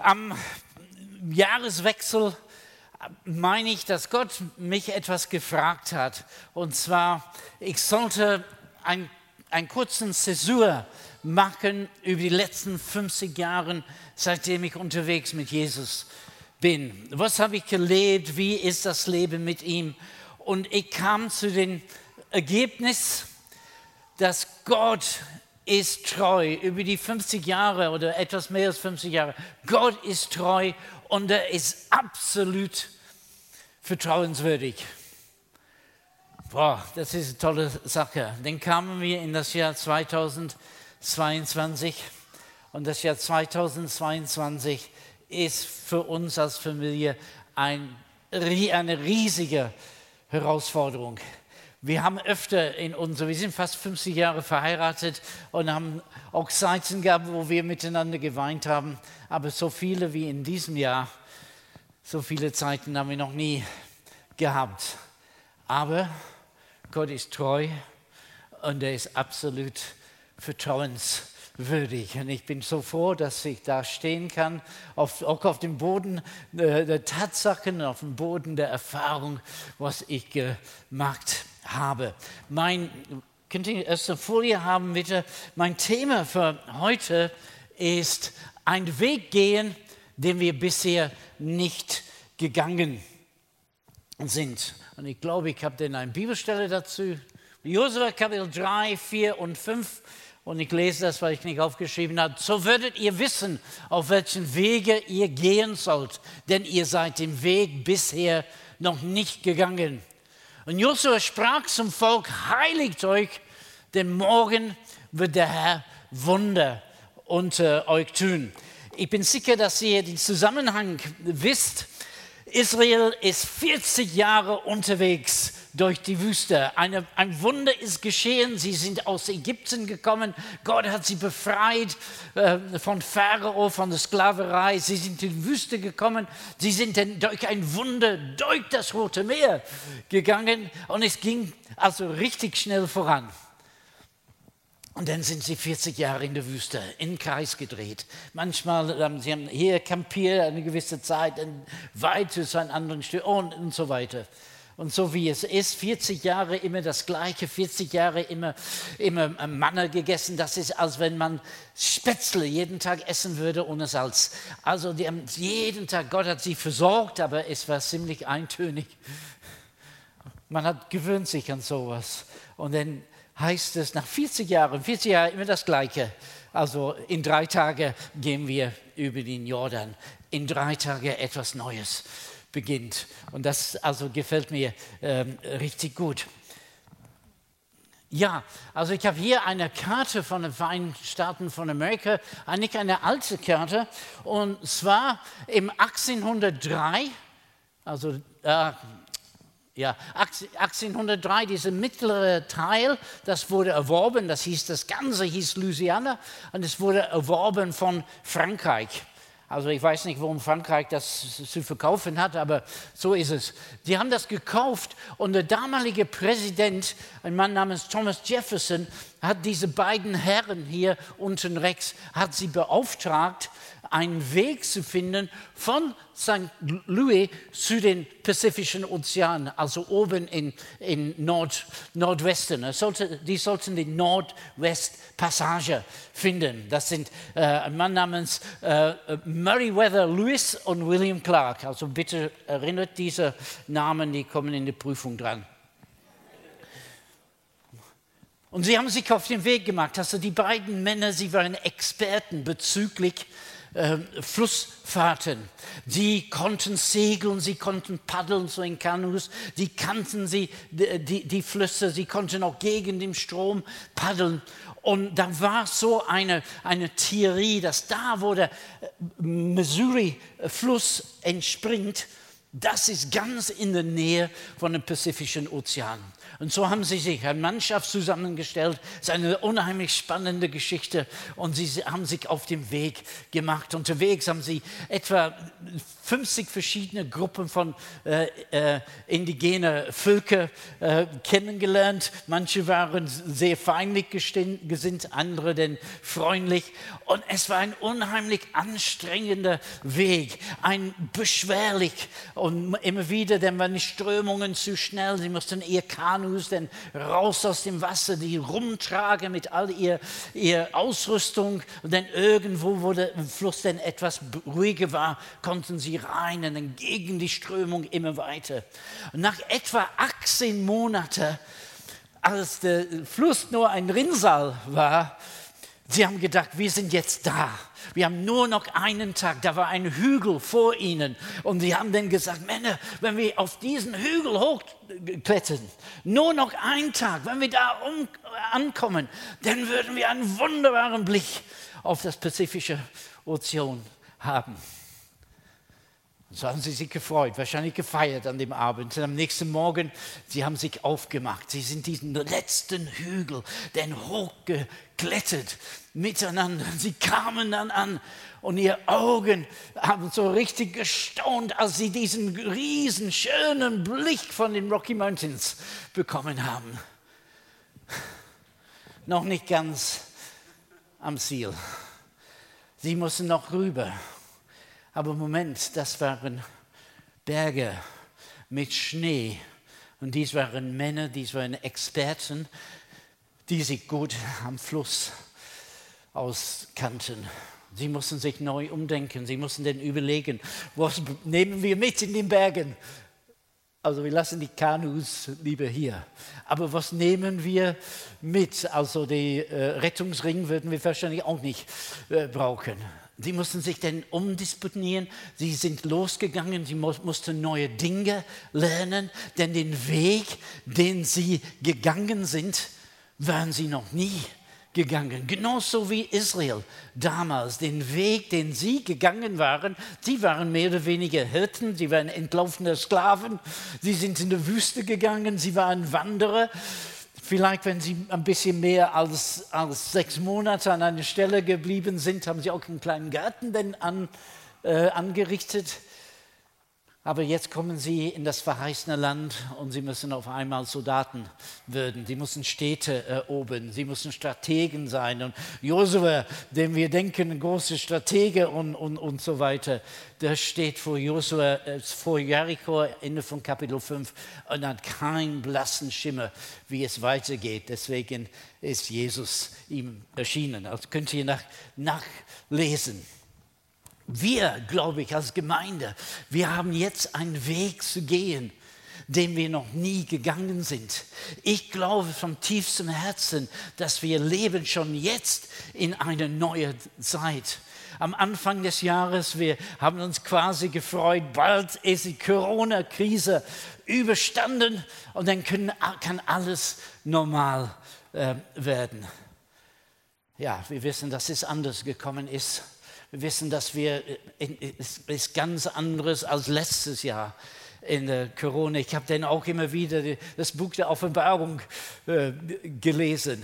Am Jahreswechsel meine ich, dass Gott mich etwas gefragt hat. Und zwar, ich sollte ein, einen kurzen Zäsur machen über die letzten 50 Jahre, seitdem ich unterwegs mit Jesus bin. Was habe ich gelebt? Wie ist das Leben mit ihm? Und ich kam zu dem Ergebnis, dass Gott ist treu über die 50 Jahre oder etwas mehr als 50 Jahre. Gott ist treu und er ist absolut vertrauenswürdig. Boah, das ist eine tolle Sache. Dann kamen wir in das Jahr 2022 und das Jahr 2022 ist für uns als Familie ein, eine riesige Herausforderung. Wir haben öfter in uns, wir sind fast 50 Jahre verheiratet und haben auch Zeiten gehabt, wo wir miteinander geweint haben. Aber so viele wie in diesem Jahr, so viele Zeiten haben wir noch nie gehabt. Aber Gott ist treu und er ist absolut vertrauenswürdig. Und ich bin so froh, dass ich da stehen kann, auf, auch auf dem Boden der, der Tatsachen, auf dem Boden der Erfahrung, was ich gemacht habe. Mein, könnt ihr erste Folie haben, bitte? Mein Thema für heute ist ein Weg gehen, den wir bisher nicht gegangen sind. Und ich glaube, ich habe denn eine Bibelstelle dazu. Josua Kapitel 3, 4 und 5. Und ich lese das, weil ich nicht aufgeschrieben habe. So würdet ihr wissen, auf welchen Wege ihr gehen sollt, denn ihr seid den Weg bisher noch nicht gegangen. Und Josua sprach zum Volk, heiligt euch, denn morgen wird der Herr Wunder unter euch tun. Ich bin sicher, dass ihr den Zusammenhang wisst. Israel ist 40 Jahre unterwegs durch die Wüste. Eine, ein Wunder ist geschehen. Sie sind aus Ägypten gekommen. Gott hat sie befreit äh, von Pharao, von der Sklaverei. Sie sind in die Wüste gekommen. Sie sind dann durch ein Wunder durch das Rote Meer gegangen. Und es ging also richtig schnell voran. Und dann sind sie 40 Jahre in der Wüste, in Kreis gedreht. Manchmal, ähm, sie haben hier kampiert eine gewisse Zeit, dann weiter zu einem anderen Stück und, und so weiter. Und so wie es ist, 40 Jahre immer das Gleiche, 40 Jahre immer, immer Manna gegessen. Das ist, als wenn man Spätzle jeden Tag essen würde ohne Salz. Also die haben jeden Tag, Gott hat sie versorgt, aber es war ziemlich eintönig. Man hat gewöhnt sich an sowas. Und dann heißt es nach 40 Jahren, 40 Jahre immer das Gleiche. Also in drei Tagen gehen wir über den Jordan. In drei Tagen etwas Neues beginnt. Und das also gefällt mir ähm, richtig gut. Ja, also ich habe hier eine Karte von den Vereinigten Staaten von Amerika, eigentlich eine alte Karte, und zwar im 1803, also äh, ja, 1803, dieser mittlere Teil, das wurde erworben, das hieß, das Ganze hieß Louisiana und es wurde erworben von Frankreich. Also ich weiß nicht, warum Frankreich das zu verkaufen hat, aber so ist es. Die haben das gekauft und der damalige Präsident, ein Mann namens Thomas Jefferson, hat diese beiden Herren hier unten rechts, hat sie beauftragt, einen Weg zu finden von St. Louis zu den Pazifischen Ozean, also oben in, in Nord, Nordwesten. Sollte, die sollten die Nordwestpassage finden. Das sind äh, ein Mann namens äh, Meriwether Lewis und William Clark. Also bitte erinnert diese Namen, die kommen in die Prüfung dran. Und sie haben sich auf den Weg gemacht. Also die beiden Männer, sie waren Experten bezüglich äh, Flussfahrten. Sie konnten segeln, sie konnten paddeln so in Kanus, die kannten sie, die, die, die Flüsse, sie konnten auch gegen den Strom paddeln. Und da war so eine, eine Theorie, dass da, wo der äh, Missouri-Fluss entspringt, Das ist ganz in der Nähe von dem Pazifischen Ozean. Und so haben sie sich eine Mannschaft zusammengestellt. Es ist eine unheimlich spannende Geschichte. Und sie haben sich auf den Weg gemacht. Unterwegs haben sie etwa 50 verschiedene Gruppen von äh, äh, indigenen Völkern äh, kennengelernt. Manche waren sehr feindlich gesinnt, andere denn freundlich. Und es war ein unheimlich anstrengender Weg, ein beschwerlich und immer wieder, denn waren die Strömungen zu schnell. Sie mussten ihr Kanu Kanus denn raus aus dem Wasser, die rumtragen mit all ihr, ihr Ausrüstung. Und dann irgendwo, wo der Fluss dann etwas ruhiger war, konnten sie rein und dann gegen die Strömung immer weiter. Und nach etwa 18 Monaten, als der Fluss nur ein Rinnsal war, sie haben gedacht, wir sind jetzt da. Wir haben nur noch einen Tag, da war ein Hügel vor ihnen. Und sie haben dann gesagt, Männer, wenn wir auf diesen Hügel hochklettern, nur noch einen Tag, wenn wir da um, ankommen, dann würden wir einen wunderbaren Blick auf das Pazifische Ozean haben. So haben sie sich gefreut, wahrscheinlich gefeiert an dem Abend. Und am nächsten Morgen, sie haben sich aufgemacht. Sie sind diesen letzten Hügel, den hochgeklettert miteinander. Sie kamen dann an und ihre Augen haben so richtig gestaunt, als sie diesen riesen schönen Blick von den Rocky Mountains bekommen haben. Noch nicht ganz am Ziel. Sie mussten noch rüber. Aber Moment, das waren Berge mit Schnee. Und dies waren Männer, dies waren Experten, die sich gut am Fluss auskannten. Sie mussten sich neu umdenken. Sie mussten dann überlegen, was nehmen wir mit in den Bergen? Also wir lassen die Kanus lieber hier. Aber was nehmen wir mit? Also den äh, Rettungsring würden wir wahrscheinlich auch nicht äh, brauchen. Sie mussten sich dann umdisponieren. Sie sind losgegangen. Sie mu mussten neue Dinge lernen. Denn den Weg, den sie gegangen sind, waren sie noch nie gegangen. Genauso wie Israel damals. Den Weg, den sie gegangen waren, sie waren mehr oder weniger Hirten, sie waren entlaufene Sklaven, sie sind in die Wüste gegangen, sie waren Wanderer. Vielleicht, wenn Sie ein bisschen mehr als, als sechs Monate an einer Stelle geblieben sind, haben Sie auch einen kleinen Garten denn an, äh, angerichtet. Aber jetzt kommen sie in das verheißene Land und sie müssen auf einmal Soldaten werden. Sie müssen Städte erobern. Sie müssen Strategen sein. Und Josua, dem wir denken, ein großer Stratege und, und, und so weiter, der steht vor Josua, äh, vor Jericho, Ende von Kapitel 5 und hat keinen blassen Schimmer, wie es weitergeht. Deswegen ist Jesus ihm erschienen. Also könnt ihr nach, nachlesen. Wir, glaube ich, als Gemeinde, wir haben jetzt einen Weg zu gehen, den wir noch nie gegangen sind. Ich glaube vom tiefstem Herzen, dass wir leben schon jetzt in einer neuen Zeit. Am Anfang des Jahres, wir haben uns quasi gefreut, bald ist die Corona-Krise überstanden und dann können, kann alles normal äh, werden. Ja, wir wissen, dass es anders gekommen ist. Wissen, dass wir, äh, es ist ganz anderes als letztes Jahr in der Corona. Ich habe dann auch immer wieder das Buch der Offenbarung äh, gelesen.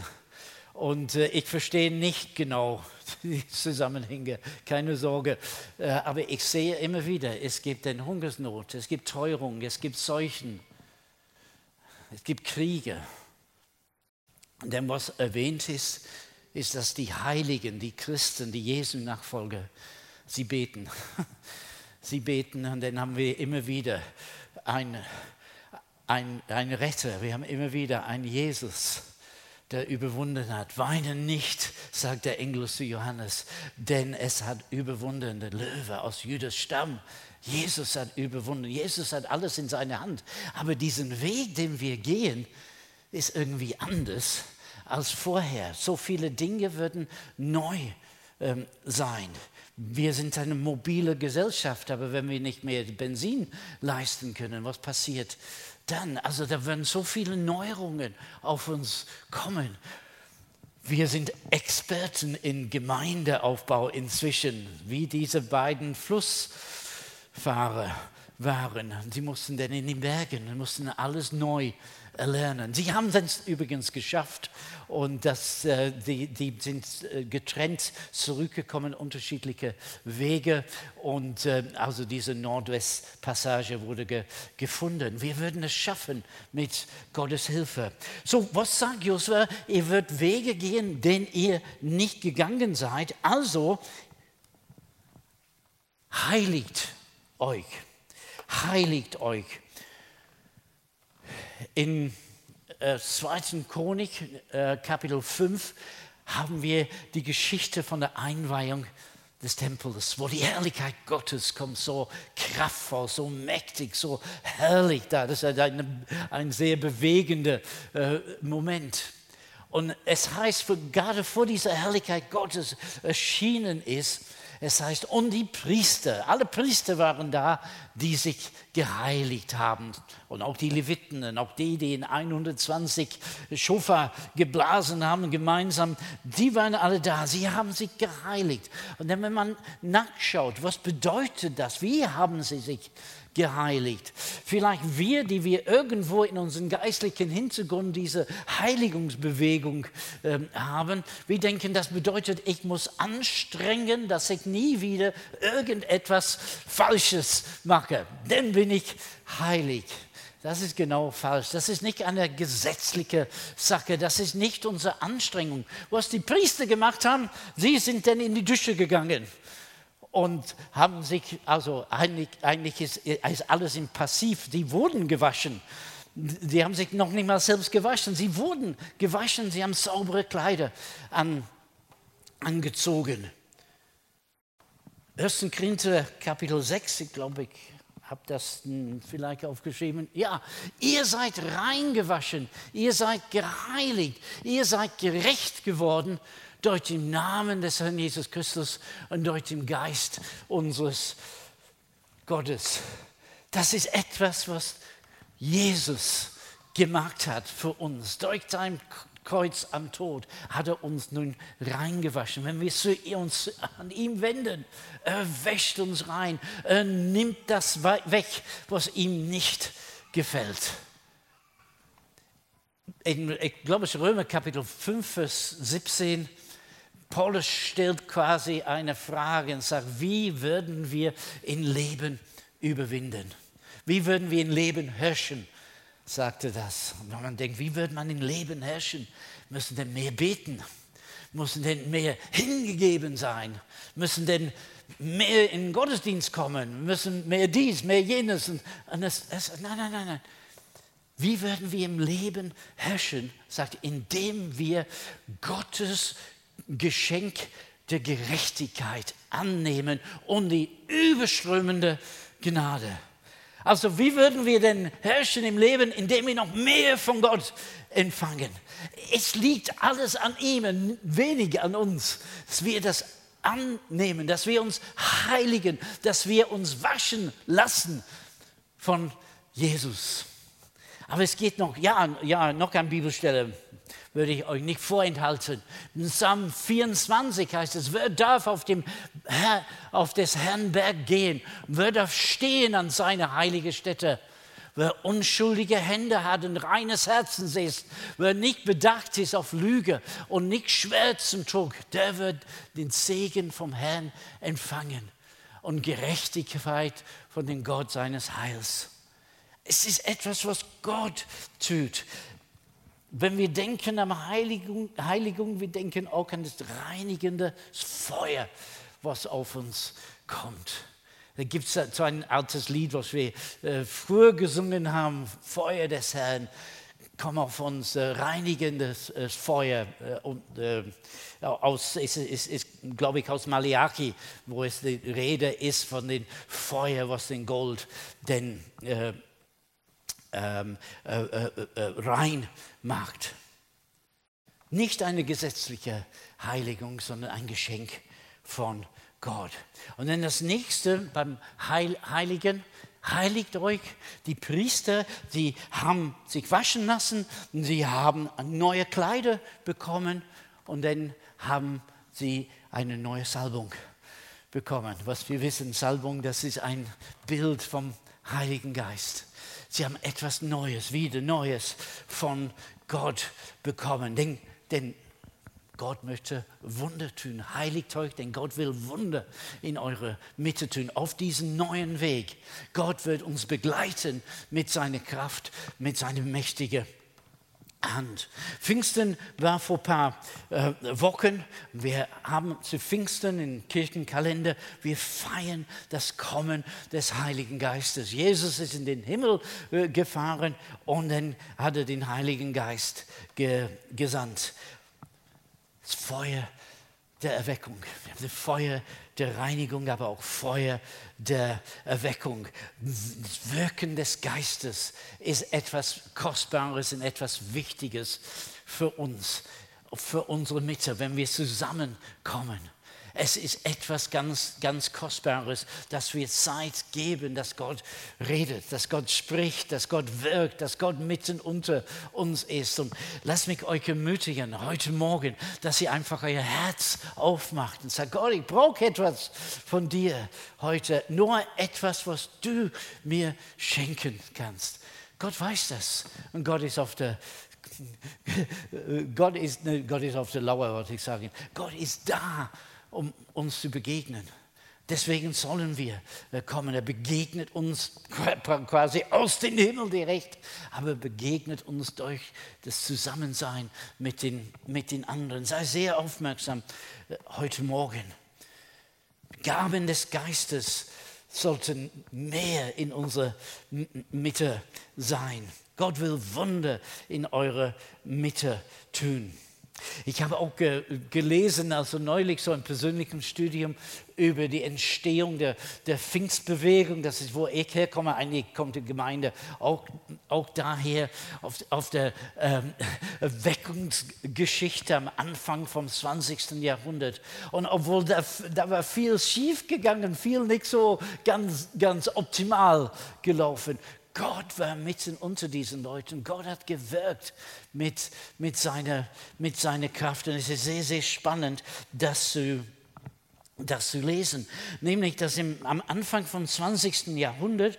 Und äh, ich verstehe nicht genau die Zusammenhänge, keine Sorge. aber ich sehe immer wieder, es gibt eine Hungersnot, es gibt Teuerung, es gibt Seuchen, es gibt Kriege. Denn was erwähnt ist, ist, dass die Heiligen, die Christen, die Jesu-Nachfolger, sie beten. Sie beten und dann haben wir immer wieder einen ein Retter, wir haben immer wieder einen Jesus, der überwunden hat. Weine nicht, sagt der Engel zu Johannes, denn es hat überwunden der Löwe aus Judas Stamm. Jesus hat überwunden. Jesus hat alles in seiner Hand. Aber diesen Weg, den wir gehen, ist irgendwie anders als vorher. So viele Dinge würden neu ähm, sein. Wir sind eine mobile Gesellschaft, aber wenn wir nicht mehr Benzin leisten können, was passiert dann? Also da werden so viele Neuerungen auf uns kommen. Wir sind Experten in Gemeindeaufbau inzwischen, wie diese beiden Flussfahrer waren. Sie mussten dann in den Bergen, mussten alles neu erlernen. Sie haben es übrigens geschafft und das, äh, die, die sind äh, getrennt zurückgekommen, unterschiedliche Wege und äh, also diese Nordwestpassage wurde ge, gefunden. Wir würden es schaffen mit Gottes Hilfe. So, was sagt Josua? Ihr wird Wege gehen, den ihr nicht gegangen seid. Also heiligt euch. Heiligt euch in äh, 2. Chronik, äh, Kapitel 5, haben wir die Geschichte von der Einweihung des Tempels, wo die Herrlichkeit Gottes kommt, so kraftvoll, so mächtig, so herrlich da. Das ist ein, ein sehr bewegender äh, Moment. Und es heißt, gerade vor dieser Herrlichkeit Gottes erschienen ist, es heißt, und die Priester, alle Priester waren da, die sich geheiligt haben. Und auch die Leviten und auch die, die in 120 Schofa geblasen haben, gemeinsam, die waren alle da. Sie haben sich geheiligt. Und wenn man nachschaut, was bedeutet das? Wie haben sie sich geheiligt? Geheiligt. Vielleicht wir, die wir irgendwo in unserem geistlichen Hintergrund diese Heiligungsbewegung äh, haben, wir denken, das bedeutet, ich muss anstrengen, dass ich nie wieder irgendetwas Falsches mache. Dann bin ich heilig. Das ist genau falsch. Das ist nicht eine gesetzliche Sache. Das ist nicht unsere Anstrengung. Was die Priester gemacht haben, sie sind dann in die Dusche gegangen und haben sich, also eigentlich, eigentlich ist, ist alles im Passiv, die wurden gewaschen. Die haben sich noch nicht mal selbst gewaschen, sie wurden gewaschen, sie haben saubere Kleider an, angezogen. 1. Korinther Kapitel 6, ich glaube, ich habe das vielleicht aufgeschrieben. Ja, ihr seid reingewaschen, ihr seid geheiligt, ihr seid gerecht geworden durch den Namen des Herrn Jesus Christus und durch den Geist unseres Gottes. Das ist etwas, was Jesus gemacht hat für uns. Durch sein Kreuz am Tod hat er uns nun reingewaschen. Wenn wir uns an ihm wenden, er wäscht uns rein, er nimmt das weg, was ihm nicht gefällt. In, ich glaube, es ist Römer Kapitel 5, Vers 17. Paulus stellt quasi eine Frage und sagt, wie würden wir in Leben überwinden? Wie würden wir in Leben herrschen? sagte das. Und wenn man denkt, wie würde man in Leben herrschen? Müssen denn mehr beten? Müssen denn mehr hingegeben sein? Müssen denn mehr in den Gottesdienst kommen? Müssen mehr dies, mehr jenes? Und, das, das, nein, nein, nein, nein. Wie würden wir im Leben herrschen? Sagt, indem wir Gottes Geschenk der Gerechtigkeit annehmen und die überströmende Gnade. Also wie würden wir denn herrschen im Leben, indem wir noch mehr von Gott empfangen? Es liegt alles an ihm, wenig an uns, dass wir das annehmen, dass wir uns heiligen, dass wir uns waschen lassen von Jesus. Aber es geht noch, ja, ja noch eine Bibelstelle, würde ich euch nicht vorenthalten. In Psalm 24 heißt es, wer darf auf, dem Herr, auf des Herrn Berg gehen? Wer darf stehen an seiner heiligen Stätte? Wer unschuldige Hände hat und reines Herzens ist, wer nicht bedacht ist auf Lüge und nicht Schwärzen trug, der wird den Segen vom Herrn empfangen und Gerechtigkeit von dem Gott seines Heils. Es ist etwas, was Gott tut. Wenn wir denken an Heiligung, Heiligung, wir denken auch an das reinigende Feuer, was auf uns kommt. Da gibt es so ein altes Lied, was wir äh, früher gesungen haben, Feuer des Herrn, komm auf uns, äh, reinigendes äh, Feuer. Äh, aus, ist, ist, ist glaube ich, aus Malachi, wo es die Rede ist von dem Feuer, was den Gold denn ähm, äh, äh, äh, rein macht. Nicht eine gesetzliche Heiligung, sondern ein Geschenk von Gott. Und dann das nächste beim Heil Heiligen, heiligt euch. Die Priester, die haben sich waschen lassen, sie haben neue Kleider bekommen und dann haben sie eine neue Salbung bekommen. Was wir wissen, Salbung, das ist ein Bild vom Heiligen Geist. Sie haben etwas Neues, wieder Neues von Gott bekommen. Denn, denn Gott möchte Wunder tun. Heiligt euch, denn Gott will Wunder in eure Mitte tun. Auf diesen neuen Weg. Gott wird uns begleiten mit seiner Kraft, mit seiner mächtigen Hand. Pfingsten war vor ein paar äh, Wochen. Wir haben zu Pfingsten im Kirchenkalender, wir feiern das Kommen des Heiligen Geistes. Jesus ist in den Himmel äh, gefahren und dann hat er den Heiligen Geist ge gesandt. Das Feuer der Erweckung, das Feuer der Reinigung, aber auch Feuer der Erweckung. Das Wirken des Geistes ist etwas Kostbares und etwas Wichtiges für uns, für unsere Mitte, wenn wir zusammenkommen. Es ist etwas ganz, ganz Kostbares, dass wir Zeit geben, dass Gott redet, dass Gott spricht, dass Gott wirkt, dass Gott mitten unter uns ist. Und lasst mich euch ermutigen heute Morgen, dass ihr einfach euer Herz aufmacht und sagt, Gott, ich brauche etwas von dir heute. Nur etwas, was du mir schenken kannst. Gott weiß das. Und Gott ist auf der Gott ist, Gott ist auf der Lauer, wollte ich sagen. Gott ist da um uns zu begegnen. Deswegen sollen wir äh, kommen. Er begegnet uns quasi aus dem Himmel direkt, aber begegnet uns durch das Zusammensein mit den, mit den anderen. Sei sehr aufmerksam äh, heute Morgen. Gaben des Geistes sollten mehr in unserer Mitte sein. Gott will Wunder in eurer Mitte tun. Ich habe auch ge gelesen, also neulich so ein persönliches Studium über die Entstehung der, der Pfingstbewegung. Das ist, wo ich herkomme. Eigentlich kommt die Gemeinde auch, auch daher auf, auf der ähm, Weckungsgeschichte am Anfang vom 20. Jahrhundert. Und obwohl da, da war viel schief gegangen, viel nicht so ganz, ganz optimal gelaufen, Gott war mitten unter diesen Leuten. Gott hat gewirkt mit, mit, seiner, mit seiner Kraft. Und es ist sehr, sehr spannend, das zu, das zu lesen. Nämlich, dass im, am Anfang vom 20. Jahrhundert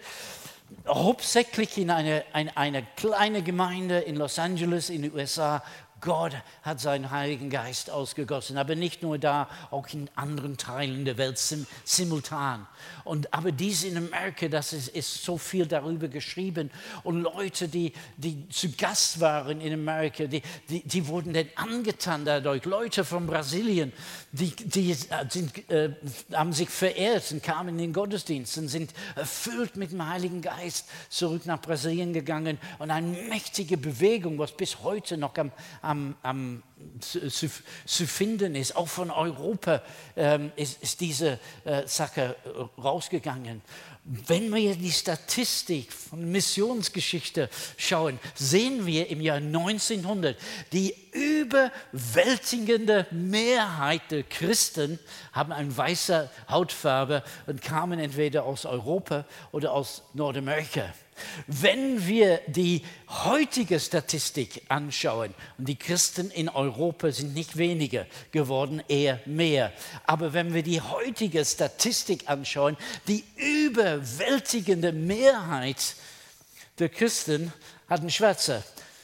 hauptsächlich in einer eine, eine kleine Gemeinde in Los Angeles in den USA Gott hat seinen Heiligen Geist ausgegossen, aber nicht nur da, auch in anderen Teilen der Welt sim simultan. Und, aber dies in Amerika, das ist, ist, so viel darüber geschrieben. Und Leute, die, die zu Gast waren in Amerika, die, die, die wurden dann angetan dadurch. Leute von Brasilien, die, die sind, äh, haben sich verehrt und kamen in den Gottesdienst und sind erfüllt mit dem Heiligen Geist zurück nach Brasilien gegangen. Und eine mächtige Bewegung, was bis heute noch am, am am, zu, zu, finden ist. Auch von Europa ähm, ist, ist, diese äh, Sache äh, rausgegangen. Wenn wir die Statistik von Missionsgeschichte schauen, sehen wir im Jahr 1900 die überwältigende Mehrheit der Christen haben eine weiße Hautfarbe und kamen entweder aus Europa oder aus Nordamerika. Wenn wir die heutige Statistik anschauen, und die Christen in Europa sind nicht weniger geworden, eher mehr, aber wenn wir die heutige Statistik anschauen, die überwältigende Mehrheit der Christen hat eine schwarze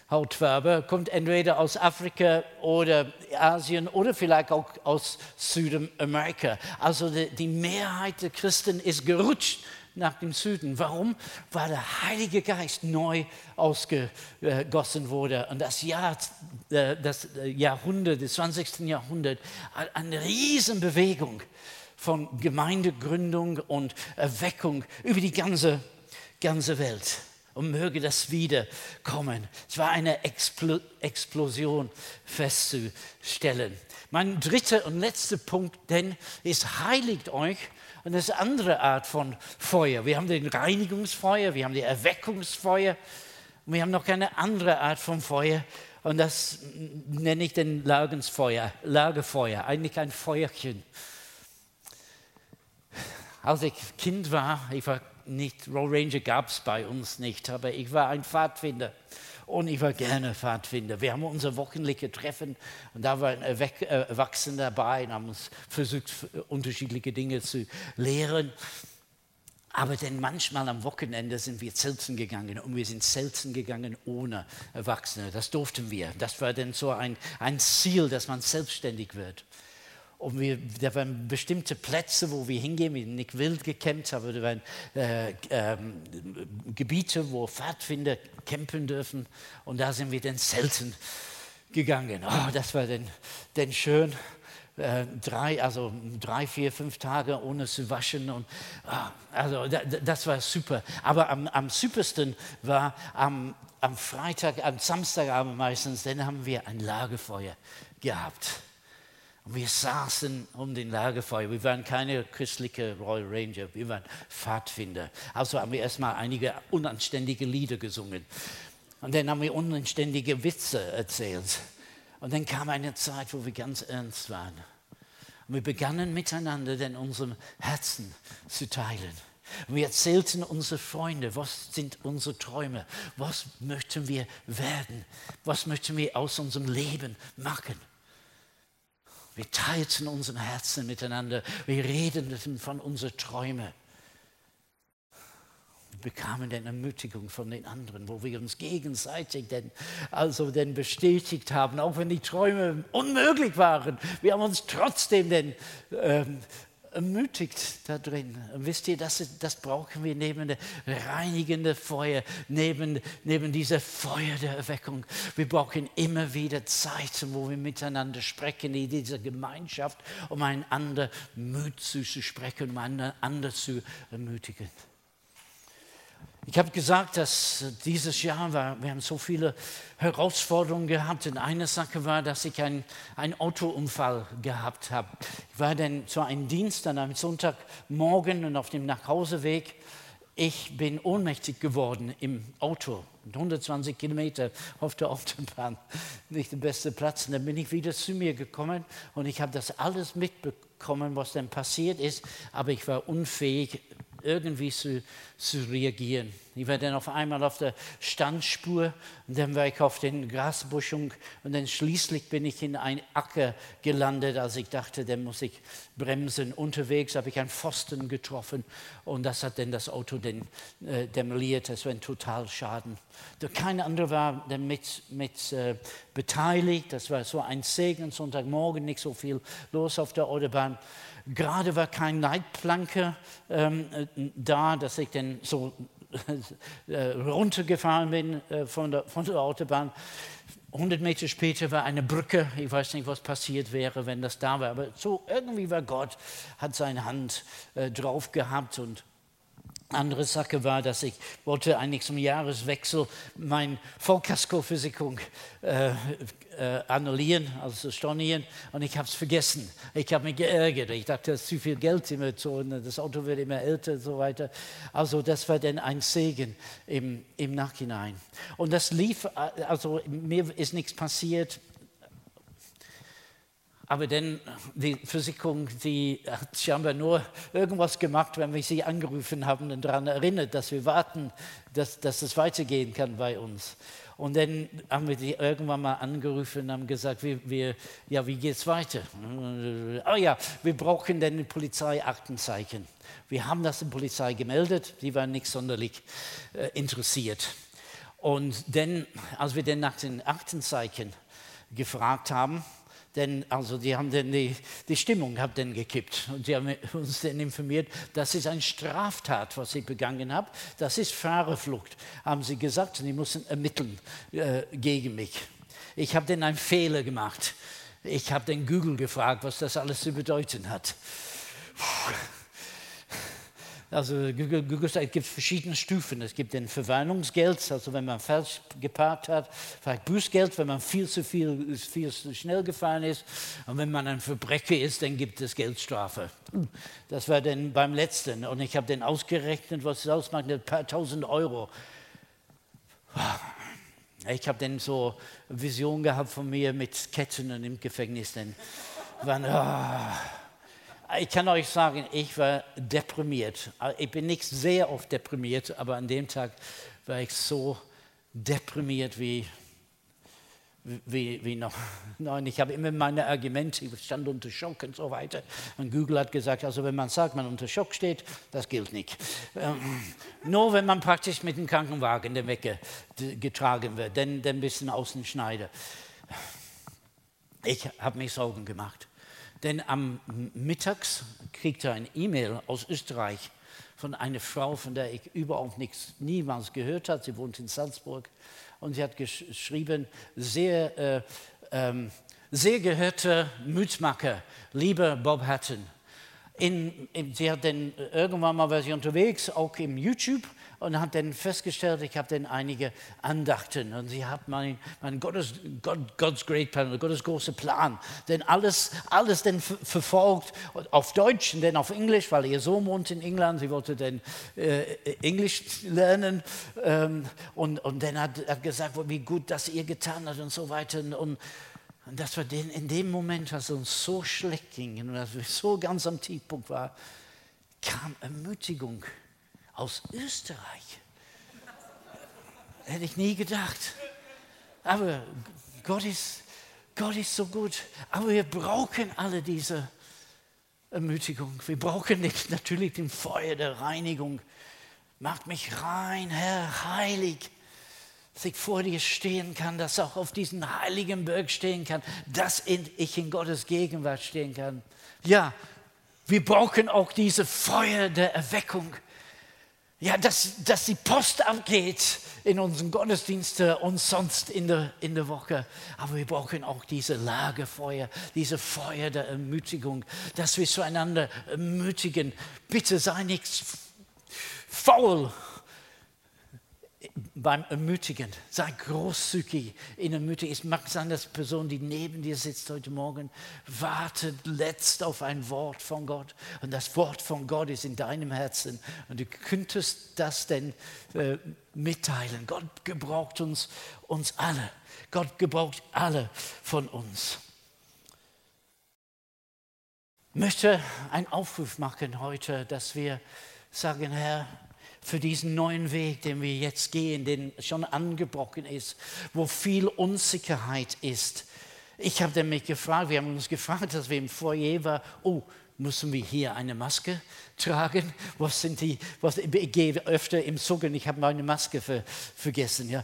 Hautfarbe, kommt entweder aus Afrika oder Asien oder vielleicht auch aus Südamerika. Also die, Mehrheit der Christen ist gerutscht nach dem Süden. Warum? Weil der Heilige Geist neu ausgegossen wurde. Und das Jahr, äh, das Jahrhundert, das 20. Jahrhundert, hat eine Riesenbewegung von Gemeindegründung und Erweckung über die ganze, ganze Welt. Und möge das wiederkommen. Es war eine Explo Explosion festzustellen. Mein dritter und letzter Punkt denn ist, heiligt euch und das ist eine andere Art von Feuer. Wir haben den Reinigungsfeuer, wir haben die Erweckungsfeuer und wir haben noch eine andere Art von Feuer. Und das nenne ich den Lagerfeuer, Lagerfeuer, eigentlich ein Feuerchen. Als ich Kind war, ich war nicht, Roll Ranger gab es bei uns nicht, aber ich war ein Pfadfinder. Und ich war gerne Pfadfinder. Wir haben unser wochenliche Treffen und da waren Erwachsene dabei und haben uns versucht, unterschiedliche Dinge zu lehren. Aber denn manchmal am Wochenende sind wir zelten gegangen und wir sind zelten gegangen ohne Erwachsene. Das durften wir. Das war dann so ein, ein Ziel, dass man selbstständig wird. Und wir, da waren bestimmte Plätze, wo wir hingehen. Wir nicht wild gecampt, aber da waren äh, äh, Gebiete, wo Pfadfinder campen dürfen. Und da sind wir dann selten gegangen. Oh, das war dann, dann schön. Äh, drei, also drei, vier, fünf Tage ohne zu waschen. Und, ah, also das war super. Aber am, am supersten war am, am Freitag, am Samstagabend meistens, dann haben wir ein Lagerfeuer gehabt. Wir saßen um den Lagerfeuer. Wir waren keine christliche Royal Ranger, wir waren Pfadfinder. Also haben wir erstmal einige unanständige Lieder gesungen. Und dann haben wir unanständige Witze erzählt. Und dann kam eine Zeit, wo wir ganz ernst waren. Und wir begannen miteinander denn unserem Herzen zu teilen. Und wir erzählten unsere Freunde, was sind unsere Träume, was möchten wir werden, was möchten wir aus unserem Leben machen. Wir teilten unseren Herzen miteinander, wir redeten von unseren Träumen bekamen dann Ermutigung von den anderen, wo wir uns gegenseitig denn, also denn bestätigt haben, auch wenn die Träume unmöglich waren. Wir haben uns trotzdem denn ähm, ermutigt da drin. Und wisst ihr, das, das brauchen wir neben der reinigende Feuer, neben, neben dieser Feuer der Erweckung. Wir brauchen immer wieder Zeiten, wo wir miteinander sprechen, in dieser Gemeinschaft, um einander Mut zu sprechen, um einander zu ermutigen. Ich habe gesagt, dass dieses Jahr war, wir haben so viele Herausforderungen gehabt. Und eine Sache war, dass ich einen, einen Autounfall gehabt habe. Ich war dann zu einem Dienst an einem Sonntagmorgen und auf dem Nachhauseweg. Ich bin ohnmächtig geworden im Auto. 120 Kilometer auf der Autobahn, nicht der beste Platz. Und dann bin ich wieder zu mir gekommen und ich habe das alles mitbekommen, was dann passiert ist, aber ich war unfähig, irgendwie zu, zu reagieren. Ich war dann auf einmal auf der Standspur und dann war ich auf den Grasbuschung und dann schließlich bin ich in ein Acker gelandet, als ich dachte, dann muss ich bremsen. Unterwegs habe ich einen Pfosten getroffen und das hat dann das Auto dann, äh, demoliert. Das war ein Totalschaden. Kein anderer war dann mit, mit äh, beteiligt. Das war so ein Segen. Sonntagmorgen nicht so viel los auf der Autobahn. Gerade war kein Leitplanke ähm, da, dass ich dann so äh, runtergefahren bin äh, von, der, von der Autobahn. 100 Meter später war eine Brücke. Ich weiß nicht, was passiert wäre, wenn das da war. Aber so irgendwie war Gott, hat seine Hand äh, drauf gehabt und andere Sache war, dass ich wollte eigentlich zum Jahreswechsel meine Vollkaskoversicherung äh, äh, annullieren, also stornieren, und ich habe es vergessen. Ich habe mich geärgert. Ich dachte, das ist zu viel Geld immer so, das Auto wird immer älter und so weiter. Also das war dann ein Segen im, im Nachhinein. Und das lief, äh, also mir ist nichts passiert. Aber dann die Versicherung, die hat scheinbar nur irgendwas gemacht, wenn wir sie angerufen haben und daran erinnert, dass wir warten, dass, dass es weitergehen kann bei uns. Und dann haben wir die irgendwann mal angerufen und haben gesagt, wir, wir, ja, wie geht es weiter? Oh ja, wir brauchen dann ein Polizeiaktenzeichen. Wir haben das der Polizei gemeldet, die waren nicht sonderlich äh, interessiert. Und dann, als wir dann nach den Aktenzeichen gefragt haben, denn also die haben dann die, die Stimmung hat dann gekippt und sie haben uns dann informiert, das ist eine Straftat, was ich begangen habe. Das ist Fahrerflucht, haben sie gesagt. Und die mussten ermitteln äh, gegen mich. Ich habe dann einen Fehler gemacht. Ich habe den Google gefragt, was das alles zu bedeuten hat. Puh. Also es gibt verschiedene Stufen. Es gibt den Verwarnungsgeld, also wenn man falsch geparkt hat, vielleicht Bußgeld, wenn man viel zu viel, viel zu schnell gefahren ist. Und wenn man ein Verbrecher ist, dann gibt es Geldstrafe. Das war dann beim letzten. Und ich habe dann ausgerechnet, was es ausmacht, ein paar tausend Euro. Ich habe dann so Vision gehabt von mir mit Ketten im Gefängnis. Dann waren, oh, ich kann euch sagen, ich war deprimiert. Ich bin nicht sehr oft deprimiert, aber an dem Tag war ich so deprimiert wie, wie, wie noch. Nein, ich habe immer meine Argumente, ich stand unter Schock und so weiter. Und Google hat gesagt, also wenn man sagt, man unter Schock steht, das gilt nicht. Ähm, nur wenn man praktisch mit dem Krankenwagen der Wecke getragen wird, dann, dann ein bisschen Außenschneider. Ich habe mich Sorgen gemacht. Denn am Mittags kriegte er eine E-Mail aus Österreich von einer Frau, von der ich überhaupt nichts, niemals gehört habe. Sie wohnt in Salzburg und sie hat geschrieben, sehr, äh, ähm, sehr gehörter Mutmacher, lieber Bob Hatton. In, in, sie hat dann irgendwann mal war sie unterwegs, auch im YouTube, und hat dann festgestellt, ich habe dann einige Andachten. Und sie hat mein, mein Gottes, God, God's Great Plan, Gottes große Plan, denn alles, alles dann verfolgt auf Deutsch und dann auf Englisch, weil ihr Sohn wohnt in England, sie wollte dann äh, Englisch lernen ähm, und, und dann hat er gesagt, wie gut das ihr getan hat und so weiter und, und das war den, in dem Moment, was uns so schlecht ging und als wir so ganz am Tiefpunkt waren, kam Ermutigung aus Österreich. Hätte ich nie gedacht. Aber Gott ist, Gott ist so gut. Aber wir brauchen alle diese Ermutigung. Wir brauchen nicht natürlich den Feuer der Reinigung. Macht mich rein, Herr, heilig. Dass ich vor dir stehen kann, dass auch auf diesem heiligen Berg stehen kann, dass ich in Gottes Gegenwart stehen kann. Ja, wir brauchen auch diese Feuer der Erweckung ja, dass, dass die Post abgeht in unseren Gottesdiensten und sonst in der, in der Woche. Aber wir brauchen auch diese Lagerfeuer, diese Feuer der Ermutigung, dass wir zueinander ermutigen. Bitte sei nicht faul beim Ermutigen. Sei großzügig in Ermutigen. Es mag sein, dass die Person, die neben dir sitzt heute Morgen, wartet letzt auf ein Wort von Gott. Und das Wort von Gott ist in deinem Herzen. Und du könntest das denn äh, mitteilen. Gott gebraucht uns, uns alle. Gott gebraucht alle von uns. Ich möchte einen Aufruf machen heute, dass wir sagen, Herr, für diesen neuen Weg, den wir jetzt gehen, den schon angebrochen ist, wo viel Unsicherheit ist. Ich habe mich gefragt, wir haben uns gefragt, dass wir im Foyer waren, oh, müssen wir hier eine Maske tragen? Was sind die, was, ich gehe öfter im Zug und ich habe meine Maske ver, vergessen. Ja?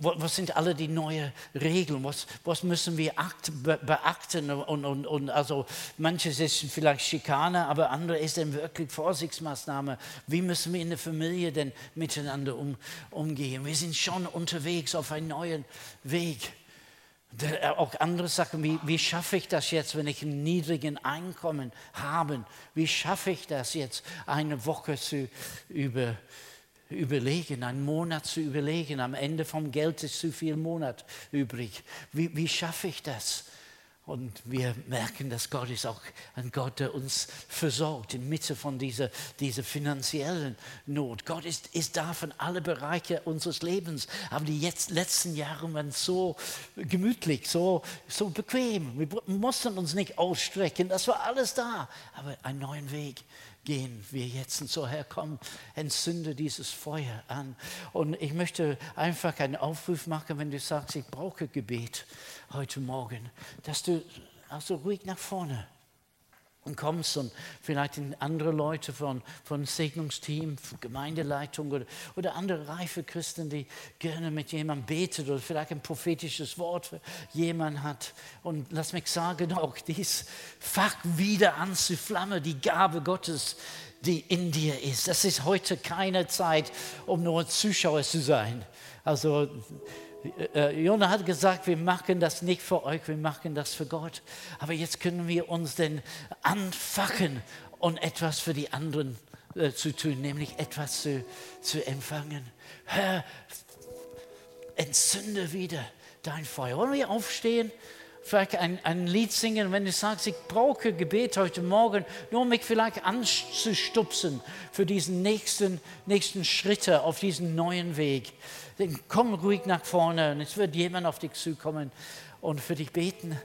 Was sind alle die neuen Regeln? Was, was müssen wir akt, beachten? Und, und, und also manches ist vielleicht Schikane, aber andere ist dann wirklich Vorsichtsmaßnahme. Wie müssen wir in der Familie denn miteinander um, umgehen? Wir sind schon unterwegs auf einen neuen Weg. Äh, auch andere Sachen, wie, wie schaffe ich das jetzt, wenn ich ein niedrigen Einkommen habe? Wie schaffe ich das jetzt, eine Woche zu über, überlegen, einen Monat zu überlegen? Am Ende vom Geld ist zu viel Monat übrig. Wie, wie schaffe ich das? Und wir merken, dass Gott ist auch ein Gott, der uns versorgt inmitten von dieser, dieser finanziellen Not. Gott ist, ist da von allen Bereichen unseres Lebens. Aber die jetzt, letzten Jahre waren so gemütlich, so, so bequem. Wir mussten uns nicht ausstrecken. Das war alles da. Aber einen neuen Weg gehen wir jetzt und so herkommen, entzünde dieses Feuer an. Und ich möchte einfach einen Aufruf machen, wenn du sagst, ich brauche Gebet heute Morgen, dass du also ruhig nach vorne und kommst und vielleicht andere Leute von, von Segnungsteam, Gemeindeleitung oder, oder andere reife Christen, die gerne mit jemandem betet oder vielleicht ein prophetisches Wort für jemanden hat. Und lass mich sagen, auch dies Fach wieder anzuflammen, die Gabe Gottes, die in dir ist. Das ist heute keine Zeit, um nur Zuschauer zu sein. Also Jona hat gesagt, wir machen das nicht für euch, wir machen das für Gott. Aber jetzt können wir uns denn anfachen und etwas für die anderen äh, zu tun, nämlich etwas zu, zu empfangen. Herr, entzünde wieder dein Feuer. Wollen wir aufstehen? Vielleicht ein, ein Lied singen, wenn du sagst, ich brauche Gebet heute Morgen, nur um mich vielleicht anzustupsen für diesen nächsten, nächsten Schritte auf diesen neuen Weg komm ruhig nach vorne und es wird jemand auf dich zukommen und für dich beten.